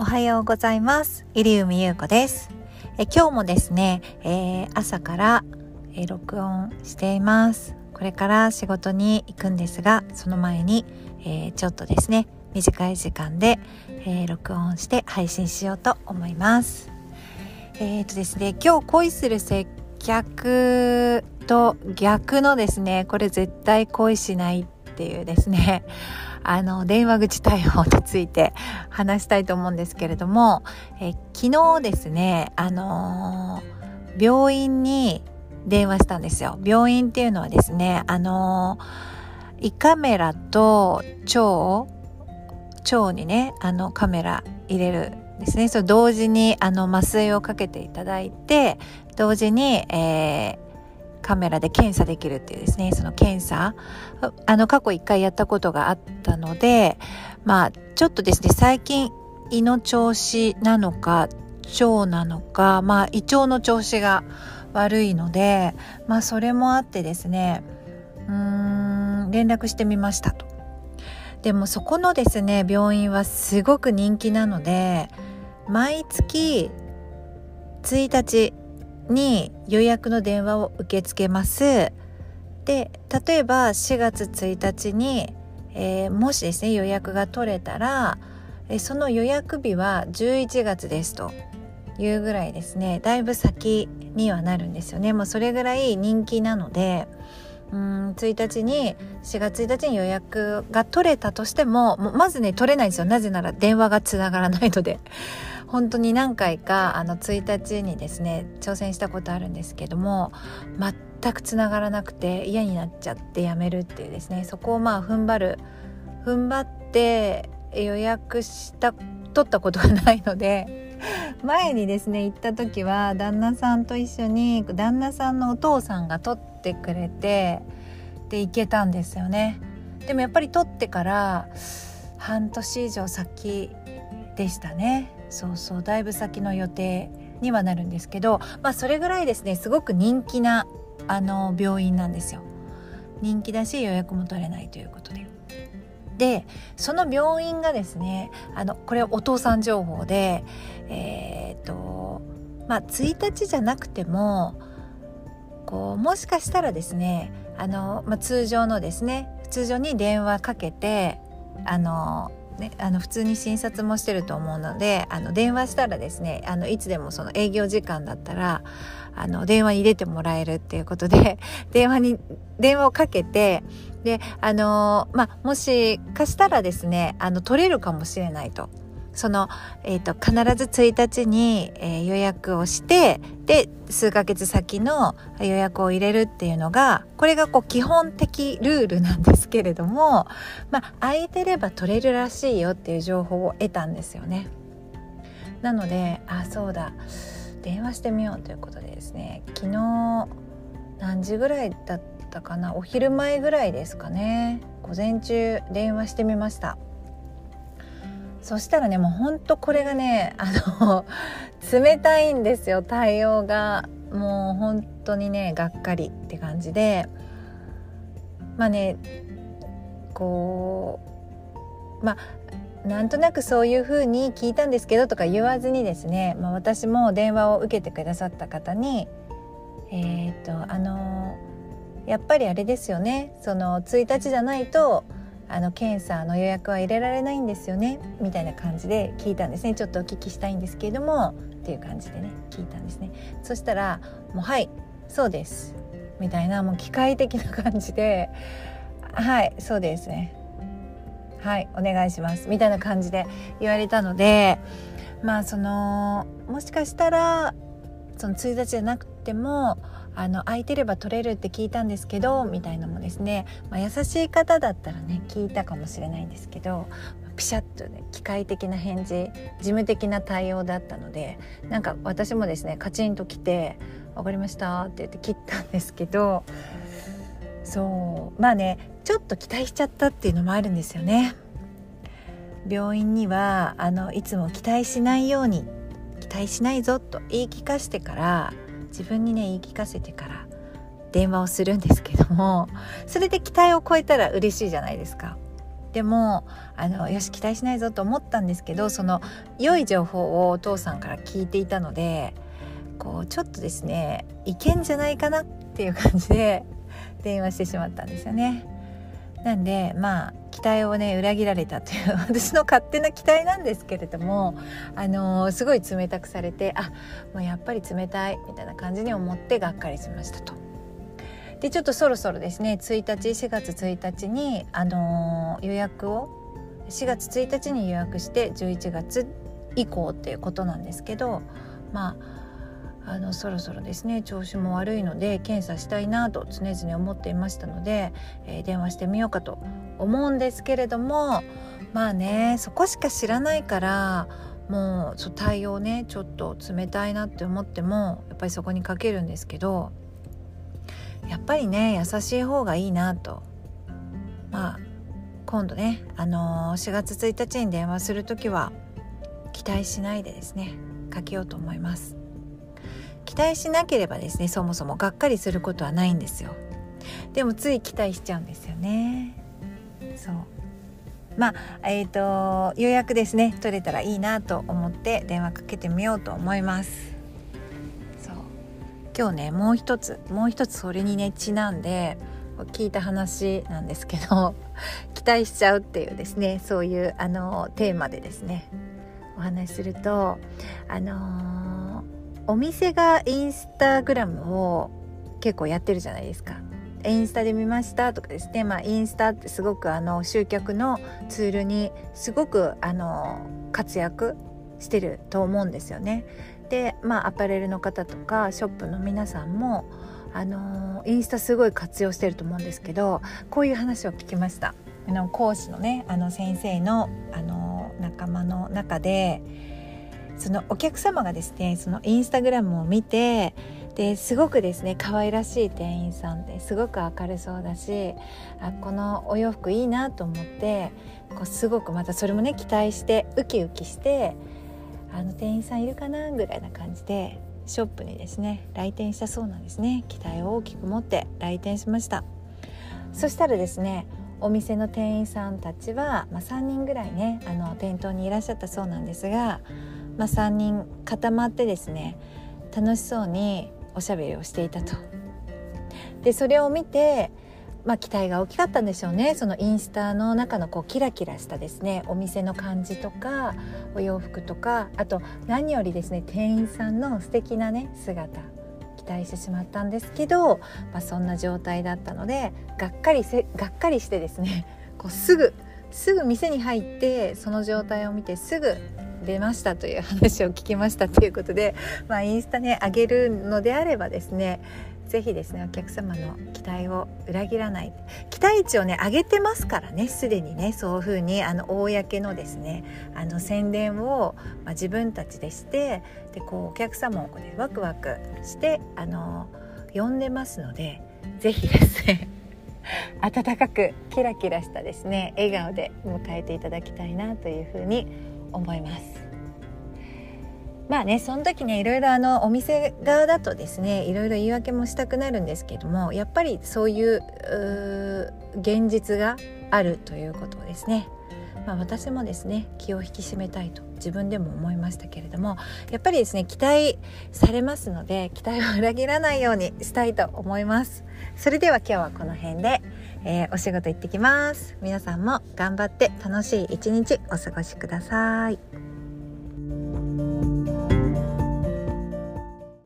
おはようございます。入海優子です。え今日もですね、えー、朝から、え、録音しています。これから仕事に行くんですがその前に、えー、ちょっとですね短い時間で、え録音して配信しようと思います。えっ、とですね今日恋する接客と逆のですねこれ絶対恋しないっていうですねあの電話口対応について話したいと思うんですけれどもえ昨日ですねあのー、病院に電話したんですよ。病院っていうのはですねあのー、胃カメラと腸腸にねあのカメラ入れるですね。そう同時にあの麻酔をかけていただいて同時に、えーカメラで検査できるっていうですねその検査あの過去1回やったことがあったのでまあちょっとですね最近胃の調子なのか腸なのかまあ胃腸の調子が悪いのでまあそれもあってですねうーん連絡してみましたと。でもそこのですね病院はすごく人気なので毎月1日に予約の電話を受け付けます。で例えば4月1日に、えー、もしですね予約が取れたら、えその予約日は11月ですというぐらいですね。だいぶ先にはなるんですよね。もうそれぐらい人気なのでうん1日に4月1日に予約が取れたとしてももまずね取れないんですよ。なぜなら電話がつながらないので。本当に何回かあの1日にですね挑戦したことあるんですけども全くつながらなくて嫌になっちゃってやめるっていうですねそこをまあ踏ん張る踏ん張って予約した取ったことがないので前にですね行った時は旦那さんと一緒に旦那さんのお父さんが取ってくれてで行けたんですよね。でもやっぱり取ってから半年以上先でしたね。そうそうだいぶ先の予定にはなるんですけど、まあ、それぐらいですねすごく人気なあの病院なんですよ。人気だし予約も取れないということで。でその病院がですねあのこれお父さん情報でえっ、とまあ1日じゃなくてもこうもしかしたらですねあの、まあ、通常のですね通常に電話かけてあのね、あの普通に診察もしてると思うのであの電話したらですねあのいつでもその営業時間だったらあの電話に入れてもらえるっていうことで 電話に電話をかけてであのまあもしかしたらですねあの取れるかもしれないと。その、えーと、必ず1日に、えー、予約をしてで数ヶ月先の予約を入れるっていうのがこれがこう基本的ルールなんですけれども、まあ、空いてれば取れるらしいよっていう情報を得たんですよね。なのであそうだ電話してみようということでですね昨日何時ぐらいだったかな？お昼前ぐらいですかね午前中電話してみました。そしたらねもうほんとこれがねあの冷たいんですよ対応が。もう本当にねがっかりって感じで。まあねこうまあなんとなくそういうふうに聞いたんですけどとか言わずにですね、まあ、私も電話を受けてくださった方にえっ、とあのやっぱりあれですよねその1日じゃないとあの検査の予約は入れられないんですよねみたいな感じで聞いたんですね。ちょっとお聞きしたいんですけれどもっていう感じでね聞いたんですね。そしたら「もうはいそうです」みたいなもう機械的な感じで「はいそうですね。はいお願いします」みたいな感じで言われたのでまあそのもしかしたらその1日じゃなくてもあの空いてれば取れるって聞いたんですけどみたいなのもですね、まあ、優しい方だったらね聞いたかもしれないんですけどピシャッとね機械的な返事事務的な対応だったのでなんか私もですねカチンと来て「分かりました」って言って切ったんですけどそうまあねちょっと期待しちゃったっていうのもあるんですよね。病院にはあのいつも期待しないように期待しないぞと言い聞かせてから自分にね言い聞かせてから電話をするんですけどもそれで期待を超えたら嬉しいじゃないですか。でもあのよし期待しないぞと思ったんですけどその良い情報をお父さんから聞いていたのでこうちょっとですねいけんじゃないかなっていう感じで電話してしまったんですよね。なんでまあ期待をね裏切られたという 私の勝手な期待なんですけれども、あのー、すごい冷たくされてあもうやっぱり冷たいみたいな感じに思ってがっかりしましたと。でちょっとそろそろですね1日4月1日に、あのー、予約を4月1日に予約して11月以降っていうことなんですけどまああのそろそろですね調子も悪いので検査したいなと常々思っていましたので、えー、電話してみようかと思うんですけれどもまあねそこしか知らないからもうそ対応ねちょっと冷たいなって思ってもやっぱりそこにかけるんですけどやっぱりね優しい方がいいなと。まあ今度ねあのー、4月1日に電話する時は期待しないでですねかけようと思います。期待しなければですねそもそもがっかりすることはないんですよ。でもつい期待しちゃうんですよね。そう。まあえっ、ー、と予約ですね。取れたらいいなと思って電話かけてみようと思います。そう。今日ねもう一つもう一つそれにねちなんで聞いた話なんですけど 期待しちゃうっていうですねそういうあのテーマでですねお話しするとあのーお店がインスタグラムを結構やってるじゃないですか。インスタで見ましたとかですね、まあ、インスタってすごくあの集客のツールにすごくあの活躍してると思うんですよね。で、まあ、アパレルの方とかショップの皆さんもあのインスタすごい活用してると思うんですけどこういう話を聞きました。あの講師のねあの先生のあの仲間の中でそのお客様がですねそのインスタグラムを見てですごくですね可愛らしい店員さんですごく明るそうだしあこのお洋服いいなと思ってこうすごくまたそれもね期待してウキウキしてあの店員さんいるかなぐらいな感じでショップにですね来店したそうなんですね。期待を大きく持って来店しました。そしたらですねお店の店員さんたちは、まあ、3人ぐらいねあの店頭にいらっしゃったそうなんですがまあ、3人固まってですね楽しそうにおしゃべりをしていたと。でそれを見てまあ、期待が大きかったんでしょうねそのインスタの中のこうキラキラしたですねお店の感じとかお洋服とかあと何よりですね店員さんの素敵なね姿期待してしまったんですけど、まあ、そんな状態だったのでがっかりせがっかりしてですねこうすぐすぐ店に入ってその状態を見てすぐ出ましたという話を聞きましたということで、まあ、インスタね上げるのであればですねぜひですねお客様の期待を裏切らない期待値をね上げてますからねすでにねそういうふうにあの公のですねあの宣伝を、まあ、自分たちでしてでこうお客様をこう、ね、ワクワクしてあの呼んでますのでぜひですね温かくキラキラしたですね笑顔で迎えていただきたいなというふうに思います。まあねその時ねいろいろあのお店側だとですねいろいろ言い訳もしたくなるんですけどもやっぱりそういう現実があるということですね。まあ、私もですね気を引き締めたいと自分でも思いましたけれどもやっぱりですね期待されますので期待を裏切らないようにしたいと思いますそれでは今日はこの辺でえー、お仕事行ってきます。皆さんも頑張って楽しい一日お過ごしください。